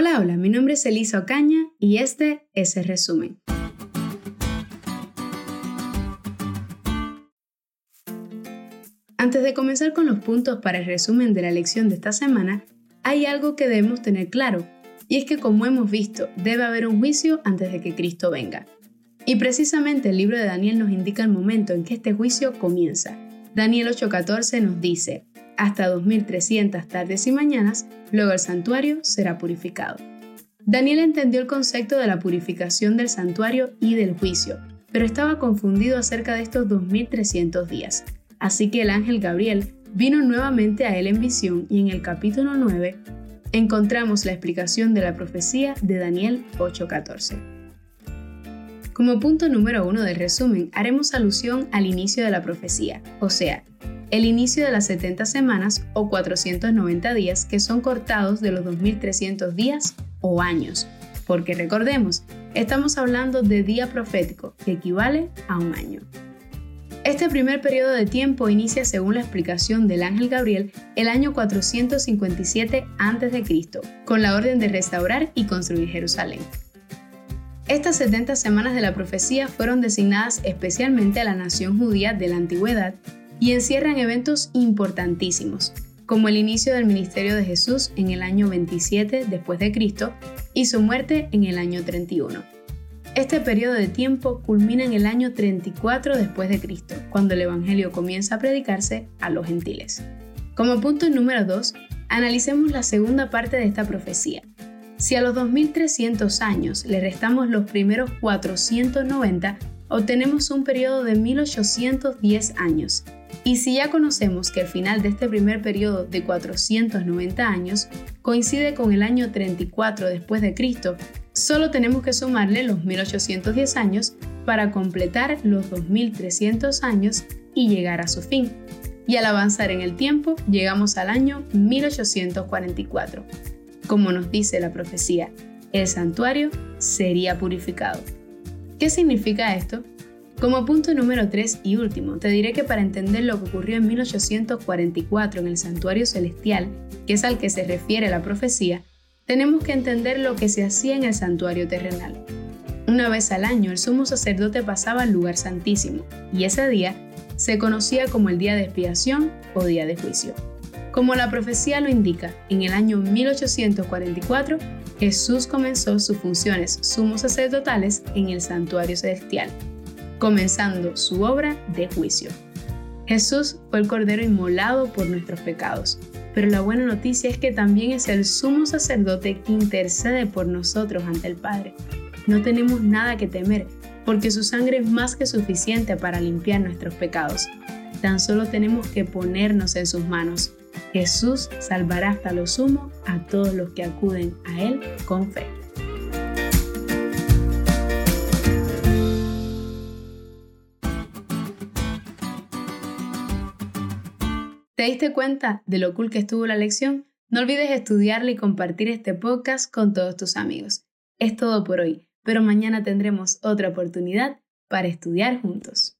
Hola, hola, mi nombre es Elisa Ocaña y este es el resumen. Antes de comenzar con los puntos para el resumen de la lección de esta semana, hay algo que debemos tener claro, y es que como hemos visto, debe haber un juicio antes de que Cristo venga. Y precisamente el libro de Daniel nos indica el momento en que este juicio comienza. Daniel 8:14 nos dice, hasta 2300 tardes y mañanas, luego el santuario será purificado. Daniel entendió el concepto de la purificación del santuario y del juicio, pero estaba confundido acerca de estos 2300 días. Así que el ángel Gabriel vino nuevamente a él en visión y en el capítulo 9 encontramos la explicación de la profecía de Daniel 8:14. Como punto número uno del resumen, haremos alusión al inicio de la profecía, o sea, el inicio de las 70 semanas o 490 días que son cortados de los 2300 días o años, porque recordemos, estamos hablando de día profético, que equivale a un año. Este primer periodo de tiempo inicia, según la explicación del ángel Gabriel, el año 457 a.C., con la orden de restaurar y construir Jerusalén. Estas 70 semanas de la profecía fueron designadas especialmente a la nación judía de la antigüedad y encierran eventos importantísimos, como el inicio del ministerio de Jesús en el año 27 después de Cristo y su muerte en el año 31 este periodo de tiempo culmina en el año 34 después de Cristo, cuando el Evangelio comienza a predicarse a los gentiles. Como punto número 2, analicemos la segunda parte de esta profecía. Si a los 2300 años le restamos los primeros 490, obtenemos un periodo de 1810 años. Y si ya conocemos que el final de este primer periodo de 490 años coincide con el año 34 después de Cristo, Solo tenemos que sumarle los 1810 años para completar los 2300 años y llegar a su fin. Y al avanzar en el tiempo, llegamos al año 1844. Como nos dice la profecía, el santuario sería purificado. ¿Qué significa esto? Como punto número 3 y último, te diré que para entender lo que ocurrió en 1844 en el santuario celestial, que es al que se refiere la profecía, tenemos que entender lo que se hacía en el santuario terrenal. Una vez al año el sumo sacerdote pasaba al lugar santísimo, y ese día se conocía como el día de expiación o día de juicio. Como la profecía lo indica, en el año 1844 Jesús comenzó sus funciones sumos sacerdotales en el santuario celestial, comenzando su obra de juicio. Jesús fue el Cordero inmolado por nuestros pecados, pero la buena noticia es que también es el sumo sacerdote que intercede por nosotros ante el Padre. No tenemos nada que temer, porque su sangre es más que suficiente para limpiar nuestros pecados. Tan solo tenemos que ponernos en sus manos. Jesús salvará hasta lo sumo a todos los que acuden a Él con fe. ¿Te diste cuenta de lo cool que estuvo la lección? No olvides estudiarla y compartir este podcast con todos tus amigos. Es todo por hoy, pero mañana tendremos otra oportunidad para estudiar juntos.